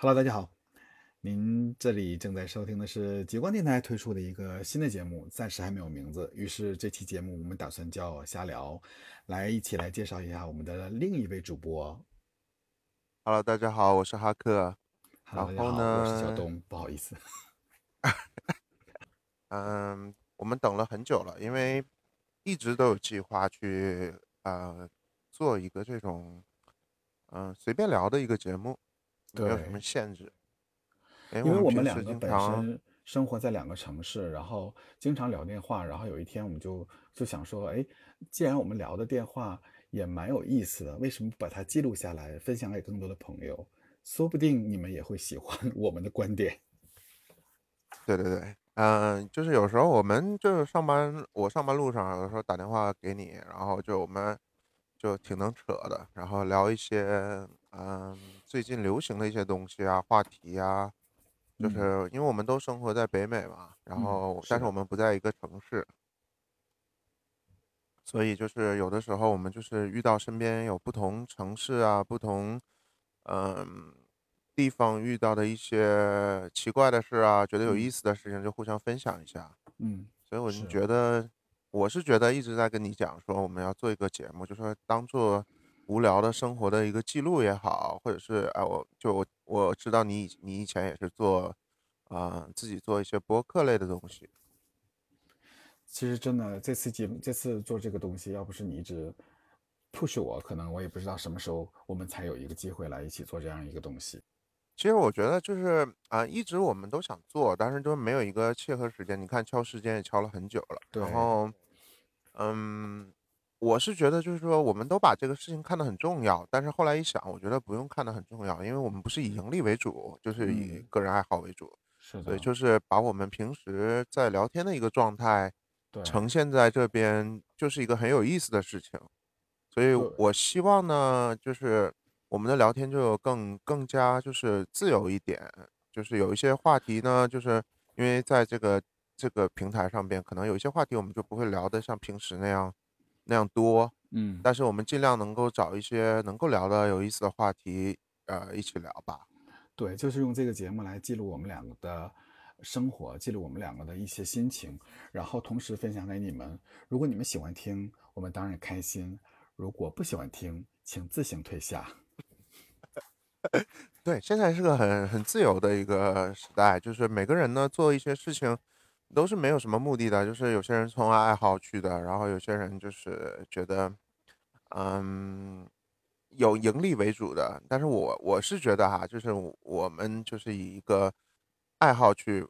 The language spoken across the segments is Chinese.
Hello，大家好，您这里正在收听的是极光电台推出的一个新的节目，暂时还没有名字。于是这期节目我们打算叫瞎聊，来一起来介绍一下我们的另一位主播。Hello，大家好，我是哈克。Hello，大然家好，我是小东，不好意思。嗯，我们等了很久了，因为一直都有计划去呃做一个这种嗯、随便聊的一个节目，没有什么限制。因因为我们两个本身生活在两个城市，然后经常聊电话，然后有一天我们就就想说，哎，既然我们聊的电话也蛮有意思的，为什么不把它记录下来，分享给更多的朋友？说不定你们也会喜欢我们的观点。对对对，嗯、就是有时候我们就是上班，我上班路上有的时候打电话给你，然后就我们就挺能扯的，然后聊一些嗯、最近流行的一些东西啊、话题啊，就嗯。是因为我们都生活在北美嘛，然嗯，后是，但是我们不在一个城市，所以就是有的时候我们就是遇到身边有不同城市啊、不同嗯地方遇到的一些奇怪的事啊，觉得有意嗯。思的事情，就互相分享一下。嗯，所以我就觉得，我是觉得一直在跟你讲说，我们要做一个节目，就说当做无聊的生活的一个记录也好，或者是哎，我就我我知道你以你以前也是做啊、自己做一些播客类的东西。其实真的这次节目，这次做这个东西，要不是你一直 push 我，可能我也不知道什么时候我们才有一个机会来一起做这样一个东西。其实我觉得就是啊、一直我们都想做，但是都没有一个切合时间。你看敲时间也敲了很久了，然，后嗯，我是觉得就是说，我们都把这个事情看得很重要，但是后来一想，我觉得不用看得很重要，因为我们不是以盈利为主，就是以嗯，个人爱好为主，所以就。是把我们平时在聊天的一个状态对。呈现在这边，就是一个很有意思的事情。所以对，我希望呢，就是我们的聊天就更更加就是自由一点，就是有一些话题呢，就是因为在这个这个平台上边，可能有一些话题我们就不会聊得像平时那样那样多，嗯，但是我们尽量能够找一些能够聊的有意思的话题，呃，一起聊吧。对，就是用这个节目来记录我们两个的生活，记录我们两个的一些心情，然后同时分享给你们。如果你们喜欢听，我们当然开心；如果不喜欢听，请自行退下。对，现在是个很很自由的一个时代，就是每个人呢做一些事情都是没有什么目的的，就是有些人从爱好去的，然后有些人就是觉得，嗯，有盈利为主的。但是我我是觉得哈，就是我们就是以一个爱好去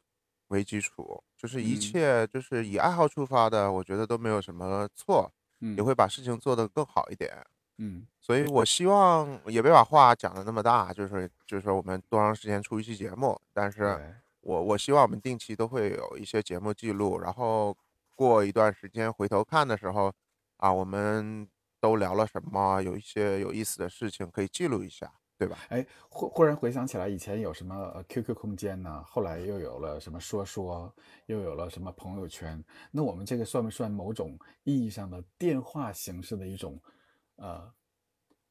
为基础，就是一嗯切就是以爱好出发的，我觉得都没有什么错，也嗯会把事情做得更好一点。嗯，所以我希望也别把话讲得那么大，就是就是说我们多长时间出一期节目，但是对，我我希望我们定期都会有一些节目记录，然后过一段时间回头看的时候，啊，我们都聊了什么，有一些有意思的事情可以记录一下，对吧？哎，忽忽然回想起来，以前有什么 QQ 空间呢？后来又有了什么说说，又有了什么朋友圈。那我们这个算不算某种意义上的电话形式的一种呃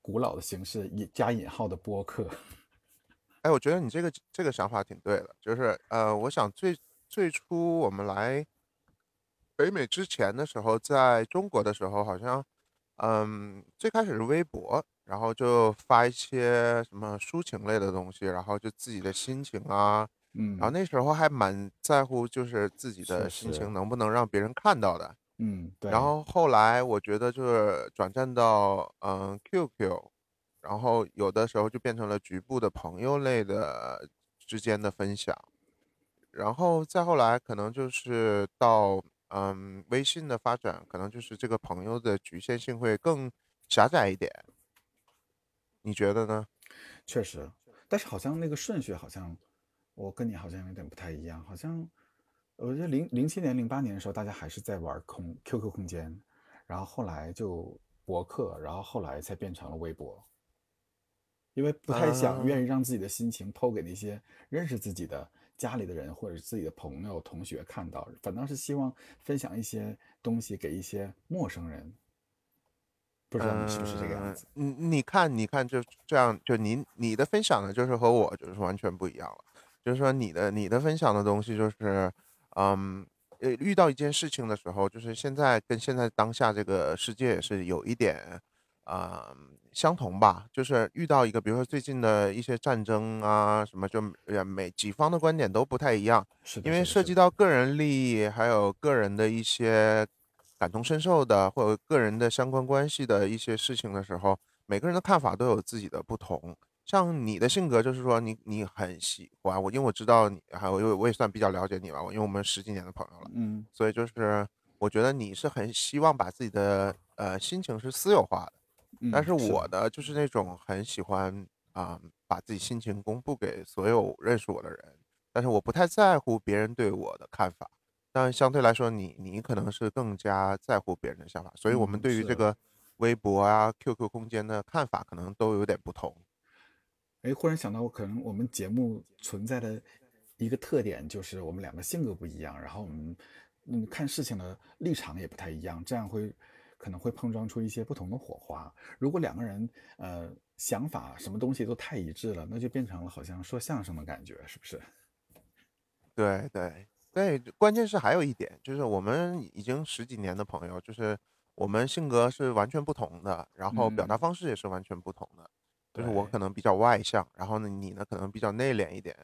古老的形式，引加引号的播客？哎，我觉得你这个这个想法挺对的，就是呃，我想最最初我们来北美之前的时候，在中国的时候，好像嗯，最开始是微博，然后就发一些什么抒情类的东西，然后就自己的心情啊，然后嗯，那时候还蛮在乎，就是自己确的心实，情。能不能让别人看到的。嗯，对，然后后来我觉得就是转战到嗯 QQ，然后有的时候就变成了局部的朋友类的之间的分享，然后再后来可能就是到嗯微信的发展，可能就是这个朋友的局限性会更狭窄一点，你觉得呢？确实。但是好像那个顺序好像我跟你好像有点不太一样，好像我觉得零零七年、零八年的时候，大家还是在玩空 QQ 空间，然后后来就博客，然后后来才变成了微博，因为不太想愿嗯，意让自己的心情透给那些认识自己的家里的人或者是自己的朋友、同学看到，反倒是希望分享一些东西给一些陌生人。不知道你是不是这个样嗯，子？你你看，你看，就这样，就你你的分享呢，就是和我就是完全不一样了。就是说，你的你的分享的东西，就是，嗯，呃，遇到一件事情的时候，就是现在跟现在当下这个世界也是有一点，啊、相同吧。就是遇到一个，比如说最近的一些战争啊，什么就呃每几方的观点都不太一样，是的，因为是的，是的，涉及到个人利益，还有个人的一些感同身受的，或者个人的相关关系的一些事情的时候，每个人的看法都有自己的不同。像你的性格，就是说你你很喜欢我，因为我知道你，还有因为我也算比较了解你吧，我因为我们十几年的朋友了，嗯所以就是我觉得你是很希望把自己的呃心情是私有化的。但嗯，是是的，我呢，就是那种很喜欢啊、把自己心情公布给所有认识我的人，但是我不太在乎别人对我的看法。但相对来说，你你可能是更加在乎别人的想法，所以我们嗯，对于这个微博啊、QQ 空间的看法可能都有点不同。哎，忽然想到，我可能我们节目存在的一个特点就是我们两个性格不一样，然后我们嗯看事情的立场也不太一样，这样会可能会碰撞出一些不同的火花。如果两个人呃想法什么东西都太一致了，那就变成了好像说相声的感觉，是不是？对对对，关键是还有一点，就是我们已经十几年的朋友，就是我们性格是完全不同的，然后表达嗯，方式也是完全不同的。就是我，可能比较外向，然后呢，你呢可能比较内敛一点。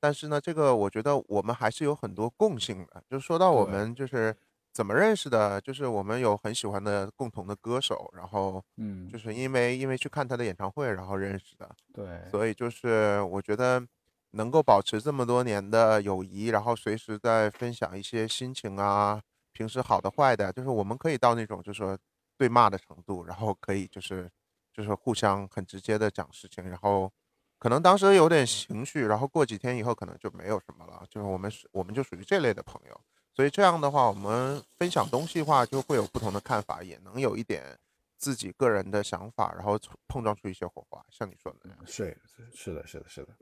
但是呢，这个我觉得我们还是有很多共性的。就说到我，们就是怎么认识的，就是我们有很喜欢的共同的歌手，然后嗯就嗯，是因为因为去看他的演唱会，然后认识的。对，所以就是我觉得能够保持这么多年的友谊，然后随时在分享一些心情啊，平时好的坏的，就是我们可以到那种就是说对骂的程度，然后可以就是就是互相很直接的讲事情，然后可能当时有点情绪，然后过几天以后可能就没有什么了，就是我们是我们就属于这类的朋友，所以这样的话，我们分享东西的话就会有不同的看法，也能有一点自己个人的想法，然后碰撞出一些火花，像你说的那样。是是的，是的，是的。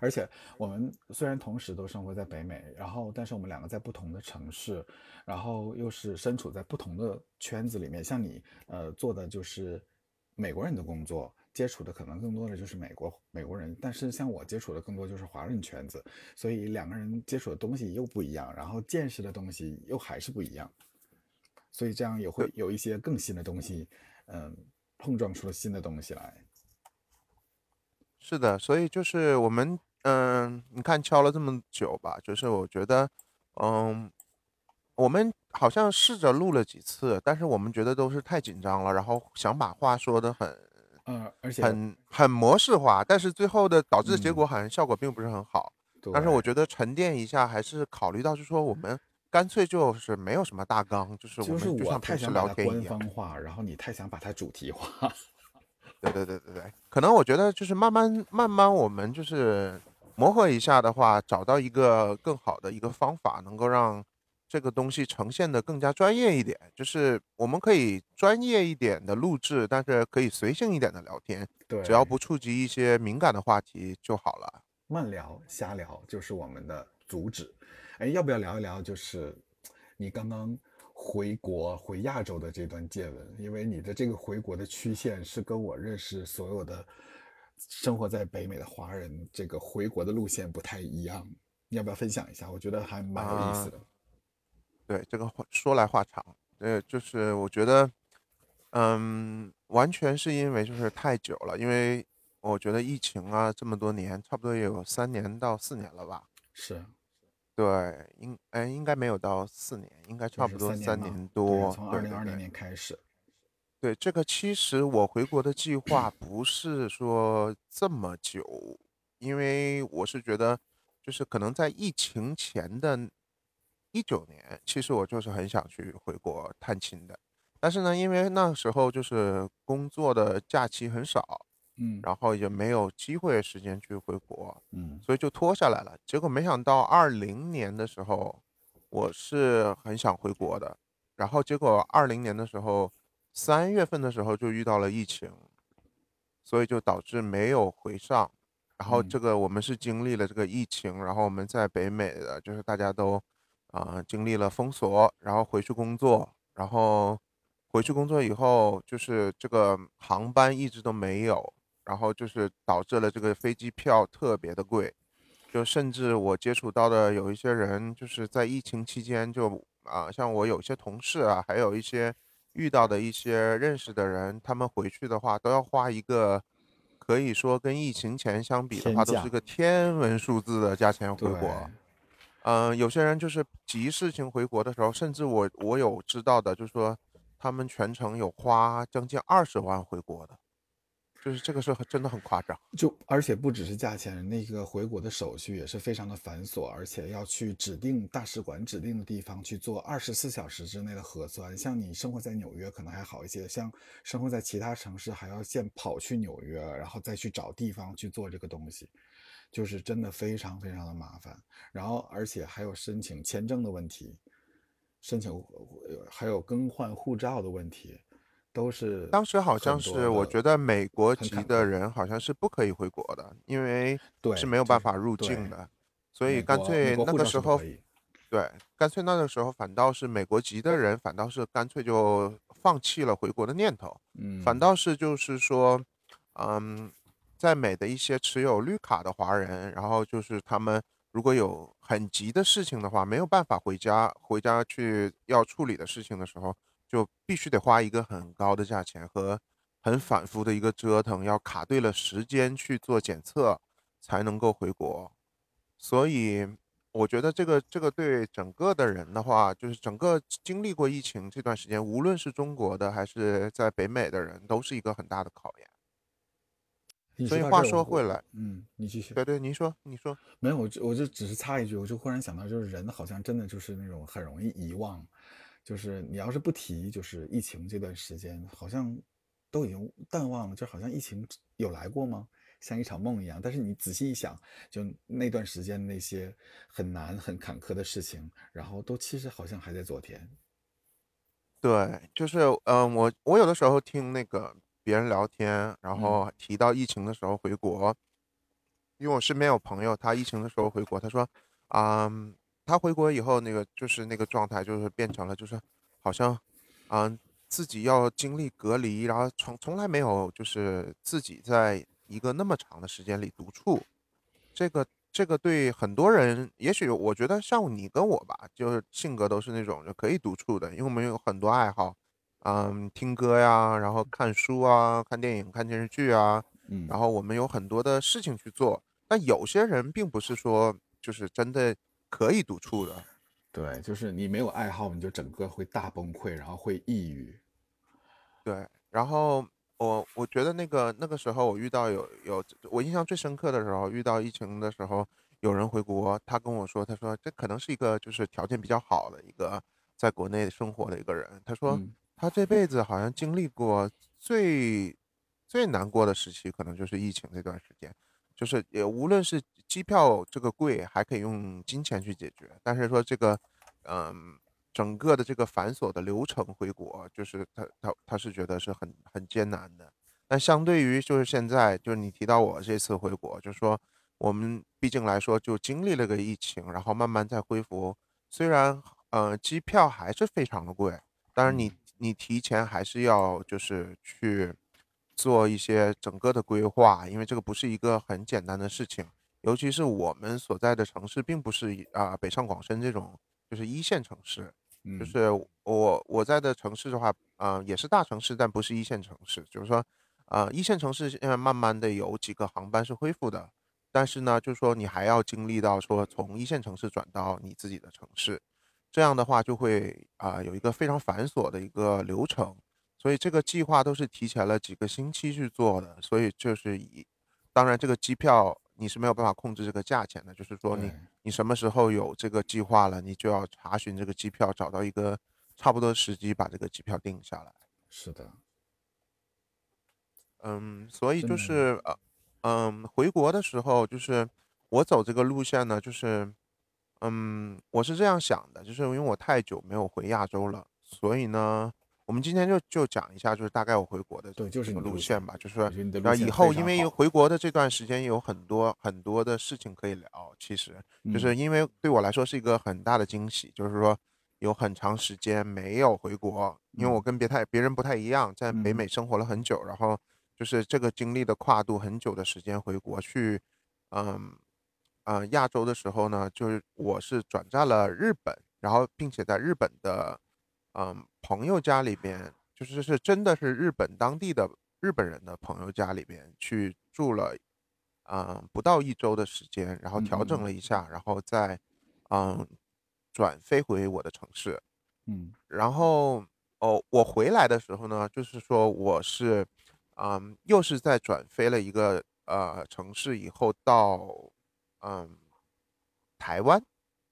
而且我们虽然同时都生活在北美，然后但是我们两个在不同的城市，然后又是身处在不同的圈子里面。像你，呃，做的就是美国人的工作，接触的可能更多的就是美国美国人，但是像我接触的更多就是华人圈子，所以两个人接触的东西又不一样，然后见识的东西又还是不一样，所以这样也会有一些更新的东西，嗯、碰撞出了新的东西来。是的，所以就是我们，嗯，你看敲了这么久吧，就是我觉得，嗯，我们好像试着录了几次，但是我们觉得都是太紧张了，然后想把话说的很、呃，而且，很、很模式化，但是最后的导致的结嗯，果好像效果并不是很好。对。但是我觉得沉淀一下，还是考虑到是说我们干脆就是没有什么大纲，就是我太像平时想聊天一样。方化，然后你太想把它主题化。对对对对对，可能我觉得就是慢慢慢慢，我们就是磨合一下的话，找到一个更好的一个方法，能够让这个东西呈现的更加专业一点。就是我们可以专业一点的录制，但是可以随性一点的聊天，对只要，不触及一些敏感的话题就好了。慢聊、瞎聊就是我们的主旨。哎，要不要聊一聊？就是你刚刚回国回亚洲的这段见闻，因为你的这个回国的曲线是跟我认识所有的生活在北美的华人这个回国的路线不太一样。你要不要分享一下？我觉得还蛮有意思啊、的。对，这个话说来话长，呃，就是我觉得，嗯，完全是因为就是太久了，因为我觉得疫情啊，这么多年，差不多也有三年到四年了吧。是，对，应哎应该没有到四年，应该差不多三三年多。从二零二零对对对年开始。对，这个其实我回国的计划不是说这么久，因为我是觉得，就是可能在疫情前的一九年，其实我就是很想去回国探亲的，但是呢，因为那时候就是工作的假期很少，嗯。然后也没有机会时间去回国，嗯。所以就拖下来了。结果没想到二零年的时候，我是很想回国的，然后结果二零年的时候，三月份的时候就遇到了疫情，所以就导致没有回上。然后这嗯个我们是经历了这个疫情，然后我们在北美的就是大家都啊、经历了封锁，然后回去工作，然后回去工作以后，就是这个航班一直都没有，然后就是导致了这个飞机票特别的贵，就甚至我接触到的有一些人，就是在疫情期间就啊，像我有些同事啊，还有一些遇到的一些认识的人，他们回去的话都要花一个。可以说跟疫情前相比的话，都是个天文数字的价钱回国。嗯，有些人就是急事情回国的时候，甚至我我有知道的，就是说他们全程有花将近二十万回国的。就是这个是真的很夸张，就而且不只是价钱，那个回国的手续也是非常的繁琐，而且要去指定大使馆指定的地方去做二十四小时之内的核酸。像你生活在纽约可能还好一些，像生活在其他城市还要先跑去纽约，然后再去找地方去做这个东西，就是真的非常非常的麻烦。然后而且还有申请签证的问题，申请还有更换护照的问题。都是当时好像是，我觉得美国籍的人好像是不可以回国的，因为是没有办法入境的，所以干脆那个时候，对，干脆那个时候反倒是美国籍的人，反倒是干脆就放弃了回国的念头，嗯，反倒是就是说，嗯，在美的一些持有绿卡的华人，然后就是他们如果有很急的事情的话，没有办法回家，回家去要处理的事情的时候。就必须得花一个很高的价钱和很反复的一个折腾，要卡对了时间去做检测才能够回国。所以我觉得这个这个对整个的人的话，就是整个经历过疫情这段时间，无论是中国的还是在北美的人，都是一个很大的考验。所以话说回来，嗯，你继续。对对，您说，你说。没有，我就我就只是插一句，我就忽然想到，就是人好像真的就是那种很容易遗忘。就是你要是不提，就是疫情这段时间，好像都已经淡忘了，就好像疫情有来过吗？像一场梦一样。但是你仔细一想，就那段时间那些很难、很坎坷的事情，然后都其实好像还在昨天。对，就是嗯，我我有的时候听那个别人聊天，然后提到疫情的时候回国，因为我身边有朋友，他疫情的时候回国，他说，嗯。他回国以后，那个就是那个状态，就是变成了，就是好像，嗯，自己要经历隔离，然后从从来没有就是自己在一个那么长的时间里独处。这个这个对很多人，也许我觉得像你跟我吧，就是性格都是那种就可以独处的，因为我们有很多爱好，嗯，听歌呀，然后看书啊，看电影、看电视剧啊，嗯，然后我们有很多的事情去做。但有些人并不是说就是真的。可以独处的，对，就是你没有爱好，你就整个会大崩溃，然后会抑郁。对，然后我我觉得那个那个时候我遇到有有我印象最深刻的时候，遇到疫情的时候，有人回国，他跟我说，他说这可能是一个就是条件比较好的一个在国内生活的一个人，他说他这辈子好像经历过最最难过的时期，可能就是疫情这段时间。就是也无论是机票这个贵，还可以用金钱去解决。但是说这个，嗯，整个的这个繁琐的流程回国，就是他他他是觉得是很很艰难的。但相对于就是现在，就是你提到我这次回国，就是说我们毕竟来说就经历了个疫情，然后慢慢在恢复。虽然呃机票还是非常的贵，但是你你提前还是要就是去。做一些整个的规划，因为这个不是一个很简单的事情，尤其是我们所在的城市，并不是啊北上广深这种就是一线城市，就是我我在的城市的话，呃也是大城市，但不是一线城市，就是说，呃一线城市现在慢慢的有几个航班是恢复的，但是呢，就是说你还要经历到说从一线城市转到你自己的城市，这样的话就会啊有一个非常繁琐的一个流程。所以这个计划都是提前了几个星期去做的，所以就是以，当然这个机票你是没有办法控制这个价钱的，就是说你你什么时候有这个计划了，你就要查询这个机票，找到一个差不多时机把这个机票定下来。是的，嗯，所以就是呃，嗯，回国的时候就是我走这个路线呢，就是嗯，我是这样想的，就是因为我太久没有回亚洲了，所以呢。我们今天就就讲一下，就是大概我回国的对，就是路线吧，就是那以后因为回国的这段时间有很多很多的事情可以聊，其实就是因为对我来说是一个很大的惊喜，就是说有很长时间没有回国，因为我跟别太别人不太一样，在北美生活了很久，然后就是这个经历的跨度很久的时间回国去，嗯，呃，亚洲的时候呢，就是我是转战了日本，然后并且在日本的，嗯，朋友家里边，就是是真的是日本当地的日本人的朋友家里边去住了。嗯，不到一周的时间，然后调整了一下，然后再，嗯，转飞回我的城市，嗯，然后哦，我回来的时候呢，就是说我是，嗯，又是在转飞了一个呃城市以后到，嗯，台湾，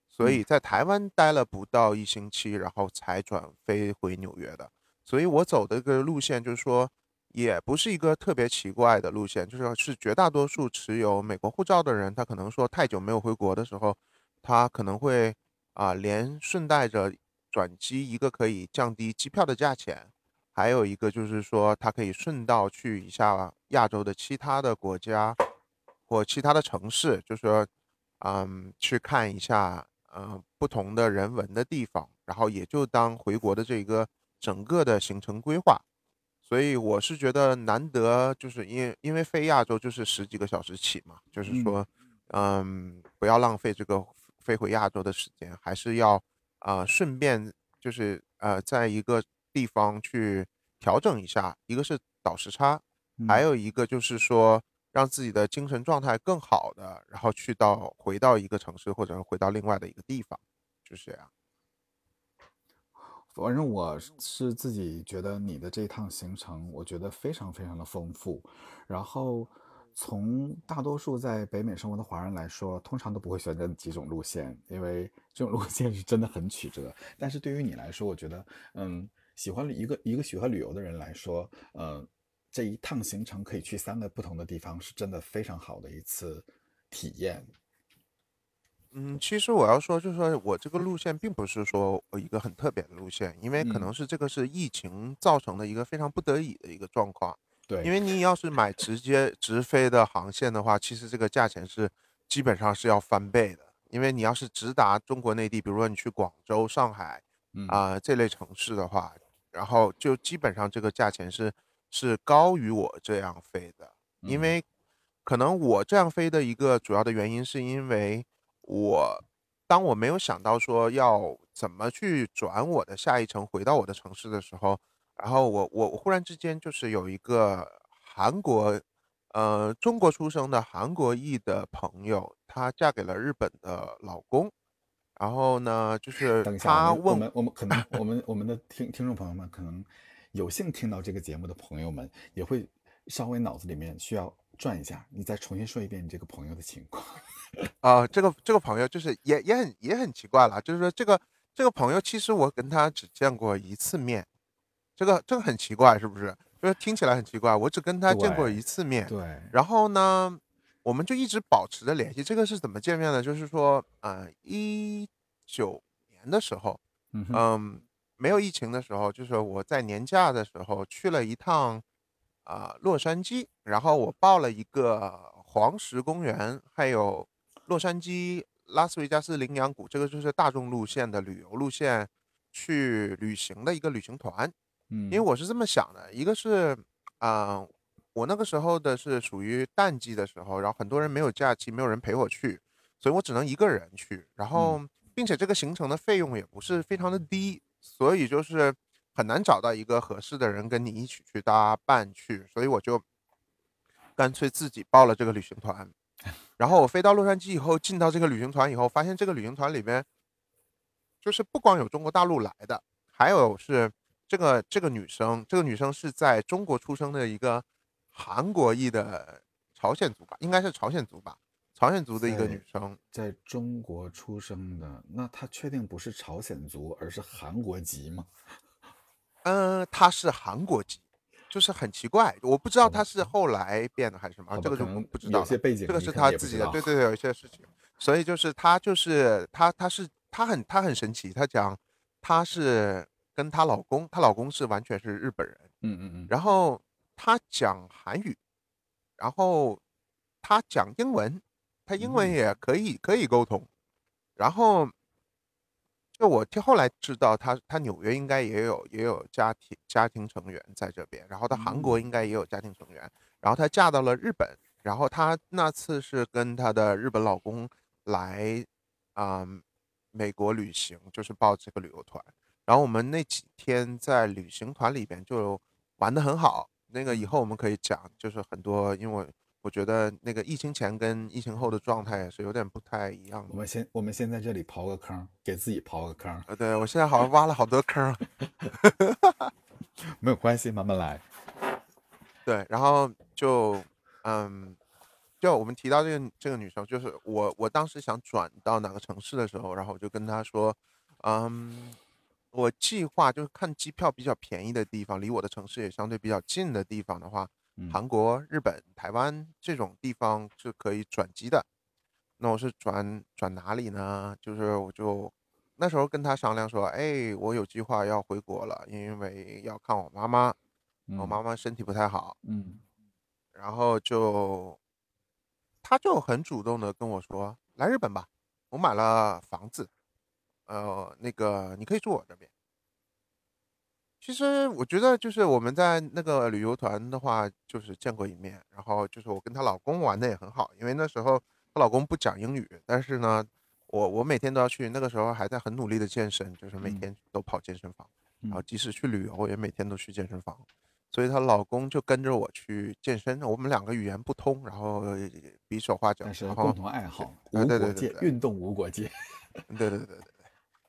所以在台湾待了不到一星期，然后才转飞回纽约的，所以我走的一个路线就是说。也不是一个特别奇怪的路线，就是是绝大多数持有美国护照的人，他可能说太久没有回国的时候，他可能会啊连顺带着转机，一个可以降低机票的价钱，还有一个就是说他可以顺道去一下亚洲的其他的国家或其他的城市，就是说嗯去看一下嗯不同的人文的地方，然后也就当回国的这个整个的行程规划。所以我是觉得难得，就是因为因为飞亚洲就是十几个小时起嘛，就是说，嗯，不要浪费这个飞回亚洲的时间，还是要啊顺便就是呃在一个地方去调整一下，一个是倒时差，还有一个就是说让自己的精神状态更好的，然后去到回到一个城市或者是回到另外的一个地方，就是这样。反正我是自己觉得你的这一趟行程，我觉得非常非常的丰富。然后从大多数在北美生活的华人来说，通常都不会选择几种路线，因为这种路线是真的很曲折。但是对于你来说，我觉得，嗯，喜欢一个一个喜欢旅游的人来说，嗯，这一趟行程可以去三个不同的地方，是真的非常好的一次体验。嗯，其实我要说，就是说我这个路线并不是说一个很特别的路线，因为可能是这个是疫情造成的一个非常不得已的一个状况。对，因为你要是买直接直飞的航线的话，其实这个价钱是基本上是要翻倍的。因为你要是直达中国内地，比如说你去广州、上海啊这类城市的话，然后就基本上这个价钱是是高于我这样飞的。因为可能我这样飞的一个主要的原因是因为。我当我没有想到说要怎么去转我的下一程回到我的城市的时候，然后我我我忽然之间就是有一个韩国，呃，中国出生的韩国裔的朋友，她嫁给了日本的老公，然后呢，就 是他问我们，我们可能我们我们的听听众朋友们可能有幸听到这个节目的朋友们也会稍微脑子里面需要转一下，你再重新说一遍你这个朋友的情况。啊，这个这个朋友就是也也很也很奇怪了，就是说这个这个朋友其实我跟他只见过一次面，这个这个很奇怪是不是？就是听起来很奇怪，我只跟他见过一次面，对。然后呢，我们就一直保持着联系。这个是怎么见面的？就是说，呃，一九年的时候，嗯，没有疫情的时候，就是我在年假的时候去了一趟啊洛杉矶，然后我报了一个黄石公园，还有。洛杉矶、拉斯维加斯、羚羊谷，这个就是大众路线的旅游路线，去旅行的一个旅行团。嗯，因为我是这么想的，一个是，啊，我那个时候的是属于淡季的时候，然后很多人没有假期，没有人陪我去，所以我只能一个人去。然后，并且这个行程的费用也不是非常的低，所以就是很难找到一个合适的人跟你一起去搭伴去，所以我就干脆自己报了这个旅行团。然后我飞到洛杉矶以后，进到这个旅行团以后，发现这个旅行团里边，就是不光有中国大陆来的，还有是这个这个女生，这个女生是在中国出生的一个韩国裔的朝鲜族吧，应该是朝鲜族吧，朝鲜族的一个女生，在中国出生的，那她确定不是朝鲜族，而是韩国籍吗？嗯，她是韩国籍。就是很奇怪，我不知道她是后来变的还是什么，这个就不知道。有些背景，这个是她自己的，对对对，有一些事情。所以就是她就是她，她是她很她很神奇，她讲她是跟她老公，她老公是完全是日本人，嗯嗯嗯，然后她讲韩语，然后她讲英文，他英文也可以可以沟通，然后就我听后来知道他他纽约应该也有也有家庭家庭成员在这边，然后他韩国嗯。应该也有家庭成员，然后她嫁到了日本，然后她那次是跟她的日本老公来，啊，美国旅行，就是报这个旅游团。然后我们那几天在旅行团里边就玩得很好，那个以嗯。后我们可以讲，就是很多因为我觉得那个疫情前跟疫情后的状态也是有点不太一样的。我们先我们先在这里刨个坑，给自己刨个坑。呃，对，我现在好像挖了好多坑儿。没有关系，慢慢来。对，然后就嗯，就我们提到这个这个女生，就是我我当时想转到哪个城市的时候，然后我就跟她说，嗯，我计划就是看机票比较便宜的地方，离我的城市也相对比较近的地方的话，嗯。韩国、日本、台湾这种地方是可以转机的。那我是转转哪里呢？就是我就那时候跟他商量说，哎，我有计划要回国了，因为要看我妈妈，我嗯。妈妈身体不太好。嗯。然后就他就很主动的跟我说：“来日本吧，我买了房子，呃，那个你可以住我这边。”其实我觉得就是我们在那个旅游团的话，就是见过一面，然后就是我跟她老公玩的也很好，因为那时候她老公不讲英语，但是呢，我我每天都要去，那个时候还在很努力的健身，就是每嗯。天都跑健身房，然后嗯。即使去旅游也每天都去健身房。所以她老公就跟着我去健身，我们两个语言不通，然后比手画脚，但是然后共同爱好，对对对。运动无国界。对对对对对。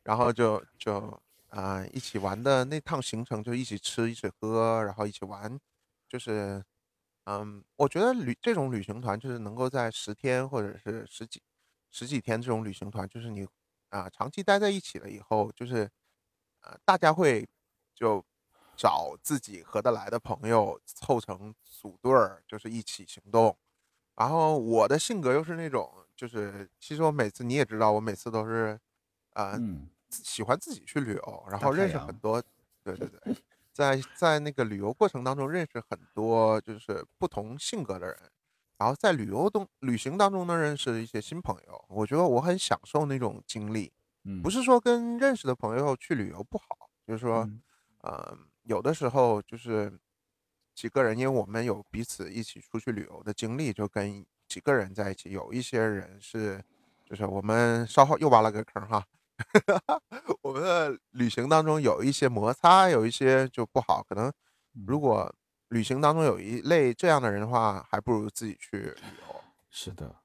然后就就，啊，一起玩的那趟行程就一起吃、一起喝，然后一起玩，就是嗯，我觉得旅这种旅行团就是能够在十天或者是十几十几天这种旅行团，就是你，啊，长期待在一起了以后，就是，呃，大家会就找自己合得来的朋友凑成组队儿，就是一起行动。然后我的性格又是那种就是其实我每次你也知道，我每次都是，呃，嗯。自喜欢自己去旅游，然大后认识很阳。多对对对，在在那个旅游过程当中认识很多就是不同性格的人，然后在旅游中旅行当中呢，认识一些新朋友，我觉得我很享受那种经历。不嗯。是说跟认识的朋友去旅游不好，就是说，嗯。呃，有的时候就是几个人，因为我们有彼此一起出去旅游的经历，就跟几个人在一起，有一些人是就是我们稍后又挖了个坑哈。我们的旅行当中有一些摩擦，有一些就不好，可能如嗯。果旅行当中有一类这样的人的话，还不如自己去旅游。是的。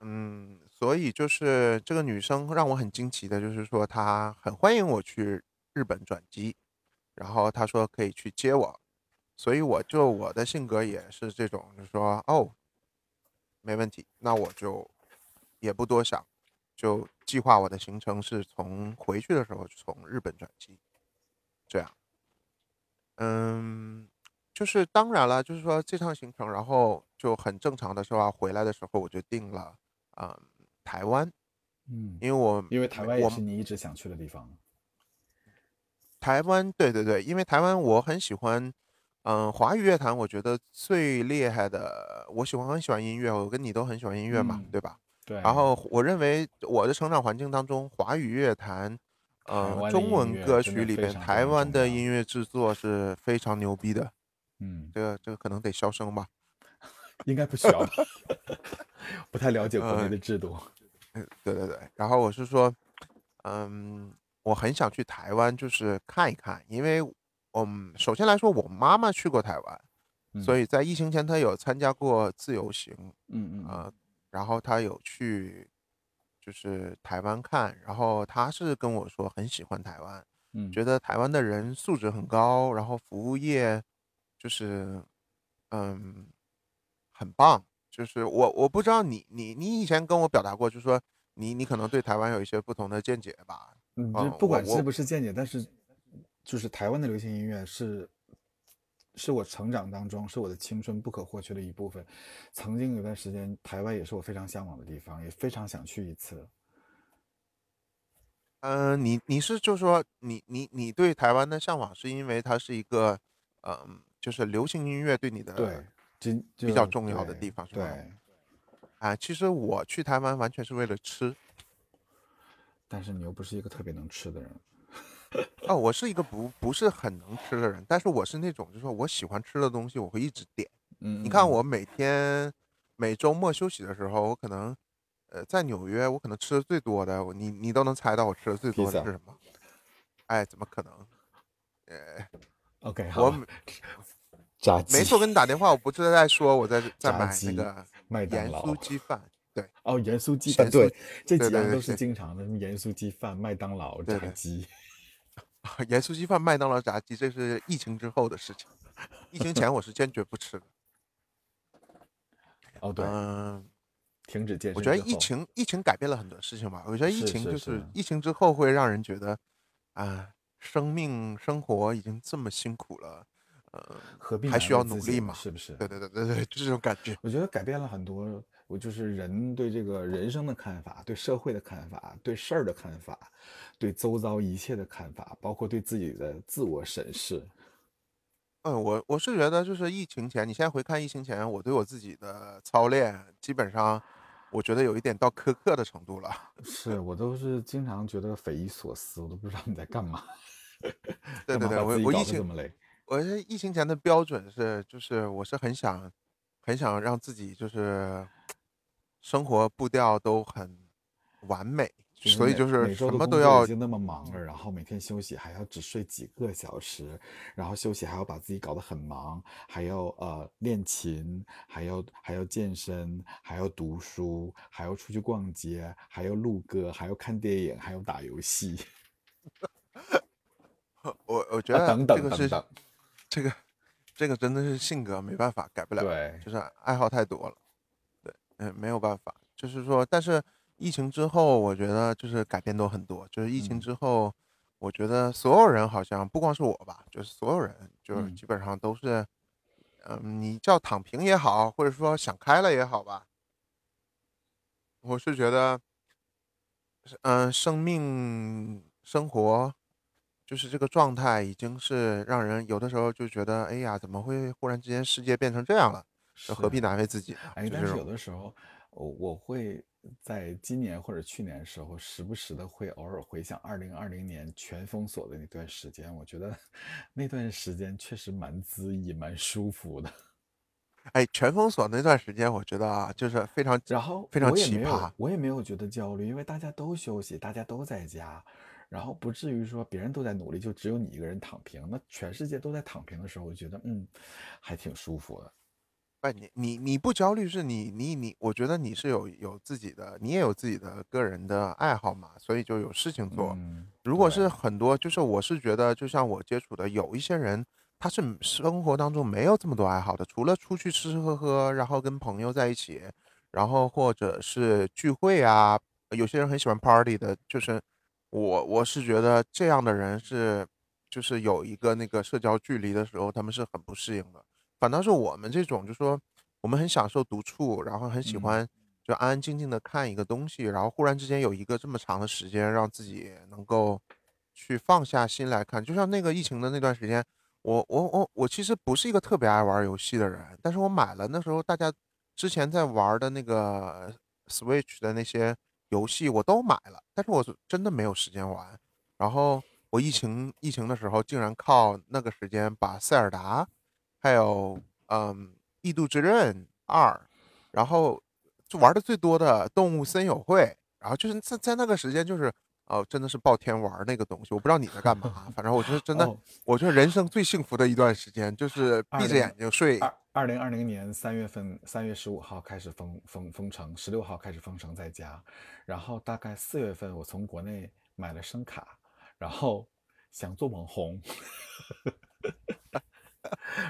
嗯，所以就是这个女生让我很惊奇的就是说她很欢迎我去日本转机，然后她说可以去接我。所以我就我的性格也是这种，就是说，哦没问题，那我就也不多想，就计划我的行程是从回去的时候从日本转机，这样。嗯，就是当然了，就是说这趟行程，然后就很正常的是吧，回来的时候我就定了，嗯，台湾。嗯，因为我因为台湾也是你一直想去的地方。台湾对对对，因为台湾我很喜欢，嗯，华语乐坛我觉得最厉害的我喜欢很喜欢音乐，我跟你都很喜欢音乐嘛，嗯，对吧？然。后我认为我的成长环境当中，华语乐坛，呃，中文歌曲里边台。湾的音乐制作是非常牛逼的。嗯。这个这个可能得消声吧。应该不需要吧。不太了解国内呃。的制度。嗯，对对对，然后我是说，嗯，我很想去台湾就是看一看，因为，嗯，首先来说我妈妈去过台湾，所嗯。以在疫情前她有参加过自由行。嗯嗯啊。呃，然后他有去就是台湾看，然后他是跟我说很喜欢台湾，嗯。觉得台湾的人素质很高，然后服务业就是，嗯，很棒。就是我我不知道你你你以前跟我表达过，就是说你你可能对台湾有一些不同的见解吧。嗯，就，不管是不是见解，但是就是台湾的流行音乐是是我成长当中，是我的青春不可或缺的一部分。曾经有段时间，台湾也是我非常向往的地方，也非常想去一次。呃，你你是就说你你你对台湾的向往是因为它是一个，呃，就是流行音乐对你的对，真比较就重要的对，地方是吗？对。啊，其实我去台湾完全是为了吃。但是你又不是一个特别能吃的人。哦，我是一个不不是很能吃的人，但是我是那种，就是说我喜欢吃的东西，我会一直点。嗯，你看我每天每周末休息的时候，我可能，呃，在纽约，我可能吃的最多的，你你都能猜到我吃的最多的是什么？哎，怎么可能？呃，OK，我 炸鸡。没错，跟你打电话，我不是在说我在 在买那个麦当劳盐酥鸡饭。对，哦，盐酥鸡饭，对，这几样都是经常的，什么盐酥鸡饭、麦当劳炸鸡。盐酥鸡饭、麦当劳炸鸡，这是疫情之后的事情。疫情前我是坚决不吃的。哦，对，嗯，停止健身。我觉得疫情疫情改变了很多事情吧。我觉得疫情就是疫情之后会让人觉得，啊，生命生活已经这么辛苦了，呃，何必还需要努力嘛？是不是？对对对对对，就这种感觉。我觉得改变了很多。我就是人对这个人生的看法，对社会的看法，对事儿的看法，对周遭一切的看法，包括对自己的自我审视。嗯，我我是觉得，就是疫情前，你现在回看疫情前，我对我自己的操练，基本上，我觉得有一点到苛刻的程度了。是我都是经常觉得匪夷所思，我都不知道你在干嘛。对对对，我我疫情这么累。我疫情前的标准是，就是我是很想，很想让自己就是。生活步调都很完美，所以就是什么都要已经那么忙了，然后每天休息还要只睡几个小时，然后休息还要把自己搞得很忙，还要呃练琴，还要还要健身，还要读书，还要出去逛街，还要录歌，还要看电影，还要打游戏。我我觉得等等等等，这个这个真的是性格没办法改不了，对，就是爱好太多了。嗯，没有办法，就是说，但是疫情之后，我觉得就是改变都很多。就是疫情之后，我觉得所有人好像不光是我吧，就是所有人，就是基本上都是，嗯，你叫躺平也好，或者说想开了也好吧。我是觉得，嗯，生命生活就是这个状态，已经是让人有的时候就觉得，哎呀，怎么会忽然之间世界变成这样了？何必难为自己？哎，但是有的时候，我我会在今年或者去年的时候，时不时的会偶尔回想二零二零年全封锁的那段时间。我觉得 那段时间确实蛮恣意、蛮舒服的。哎，全封锁那段时间，我觉得啊，就是非常，然后非常奇葩。我也没有觉得焦虑，因为大家都休息，大家都在家，然后不至于说别人都在努力，就只有你一个人躺平。那全世界都在躺平的时候，我觉得嗯，还挺舒服的。哎，你你你不焦虑是你你你，我觉得你是有有自己的，你也有自己的个人的爱好嘛，所以就有事情做。如果是很多，就是我是觉得，就像我接触的有一些人，他是生活当中没有这么多爱好的，除了出去吃吃喝喝，然后跟朋友在一起，然后或者是聚会啊，有些人很喜欢 party 的，就是我我是觉得这样的人是，就是有一个那个社交距离的时候，他们是很不适应的。反倒是我们这种，就说我们很享受独处，然后很喜欢就安安静静的看一个东西，然后忽然之间有一个这么长的时间，让自己能够去放下心来看。就像那个疫情的那段时间，我我我我其实不是一个特别爱玩游戏的人，但是我买了那时候大家之前在玩的那个 Switch 的那些游戏我都买了，但是我真的没有时间玩。然后我疫情疫情的时候，竟然靠那个时间把塞尔达。还有，嗯，《异度之刃》二，然后就玩的最多的《动物森友会》，然后就是在在那个时间，就是哦，真的是暴天玩那个东西。我不知道你在干嘛，反正我觉得真的，我觉得人生最幸福的一段时间就是闭着眼睛睡。二零二零年三月份，三月十五号开始封封封城，十六号开始封城在家，然后大概四月份我从国内买了声卡，然后想做网红。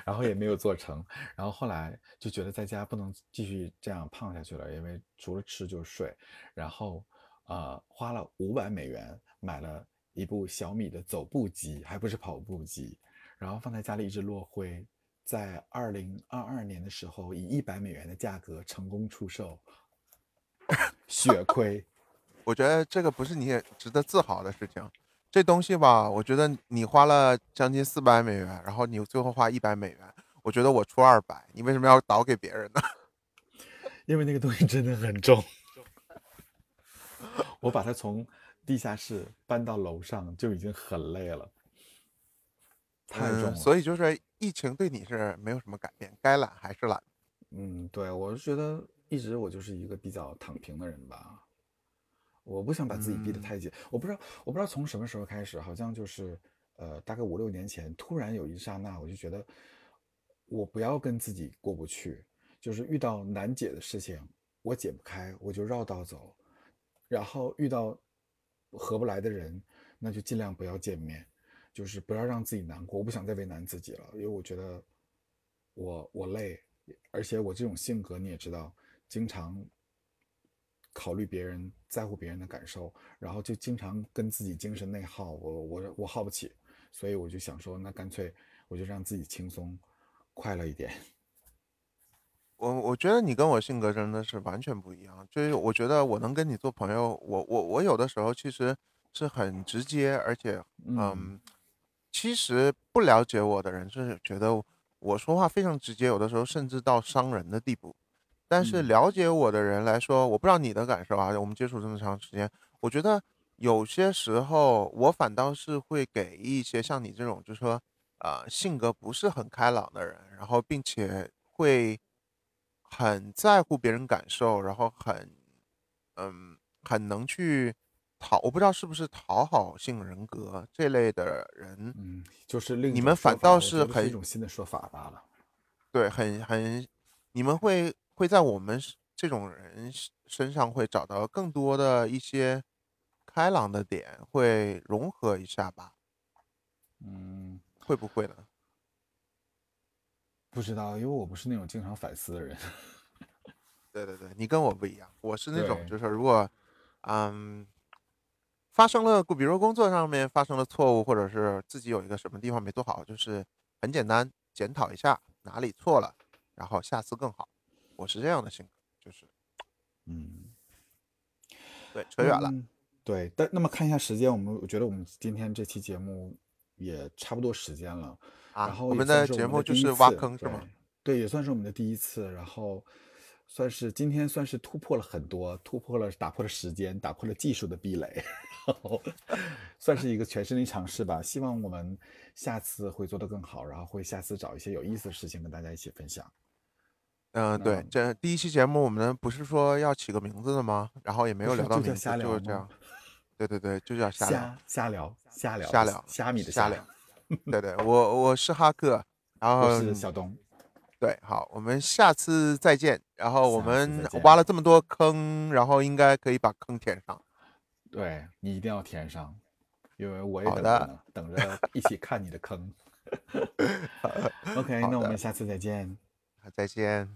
然后也没有做成，然后后来就觉得在家不能继续这样胖下去了，因为除了吃就是睡，然后呃花了五百美元买了一部小米的走步机，还不是跑步机，然后放在家里一直落灰，在二零二二年的时候以一百美元的价格成功出售，血亏，我觉得这个不是你也值得自豪的事情。这东西吧，我觉得你花了将近四百美元，然后你最后花一百美元，我觉得我出二百，你为什么要倒给别人呢？因为那个东西真的很重，我把它从地下室搬到楼上就已经很累了，太重了。嗯，所以就是疫情对你是没有什么改变，该懒还是懒。嗯，对，我是觉得一直我就是一个比较躺平的人吧，我不想把自己逼得嗯太紧。我不知道，我不知道从什么时候开始，好像就是呃，大概五六年前，突然有一刹那，我就觉得我不要跟自己过不去，就是遇到难解的事情，我解不开，我就绕道走，然后遇到合不来的人，那就尽量不要见面，就是不要让自己难过。我不想再为难自己了，因为我觉得我我累，而且我这种性格你也知道，经常考虑别人，在乎别人的感受，然后就经常跟自己精神内耗，我我我耗不起，所以我就想说，那干脆我就让自己轻松快乐一点。我我觉得你跟我性格真的是完全不一样，就是我觉得我能跟你做朋友，我我我有的时候其实是很直接，而且嗯嗯，其实不了解我的人是觉得我说话非常直接，有的时候甚至到伤人的地步。但是嗯了解我的人来说，我不知道你的感受啊，我们接触这么长时间，我觉得有些时候我反倒是会给一些像你这种，就是说，呃，性格不是很开朗的人，然后并且会很在乎别人感受，然后很，嗯，很能去讨，我不知道是不是讨好性人格这类的人，嗯，就是另你们反倒是很是一种新的说法罢了。对，很很，你们会会在我们这种人身身上会找到更多的一些开朗的点，会融合一下吧？嗯，会不会呢？不知道，因为我不是那种经常反思的人。对对对，你跟我不一样，我是那种就是如果，嗯，发生了，比如说工作上面发生了错误，或者是自己有一个什么地方没做好，就是很简单检讨一下哪里错了，然后下次更好。我是这样的性格，就是嗯，对，扯远了。嗯对，但那么看一下时间，我们我觉得我们今天这期节目也差不多时间了。然啊，后我们的节目就是挖坑是吗？对，对，也算是我们的第一次。然后算是今天算是突破了很多，突破了打破了时间，打破了技术的壁垒，然后算是一个全身的尝试吧。希望我们下次会做得更好，然后会下次找一些有意思的事情跟大家一起分享。嗯，对那，这第一期节目我们不是说要起个名字的吗？然后也没不是有聊到名字，就聊是这样。对对对，就叫瞎聊，瞎瞎聊，瞎聊，瞎聊，虾米的瞎聊聊。对对，我我是哈克，然后我是小东。对，好，我们下次再见。然后我下次们再见挖了这么多坑，然后应该可以把坑填上。对你一定要填上，因为我也好的等着呢，等着一起看你的坑。OK，好那我们下次再见。再见。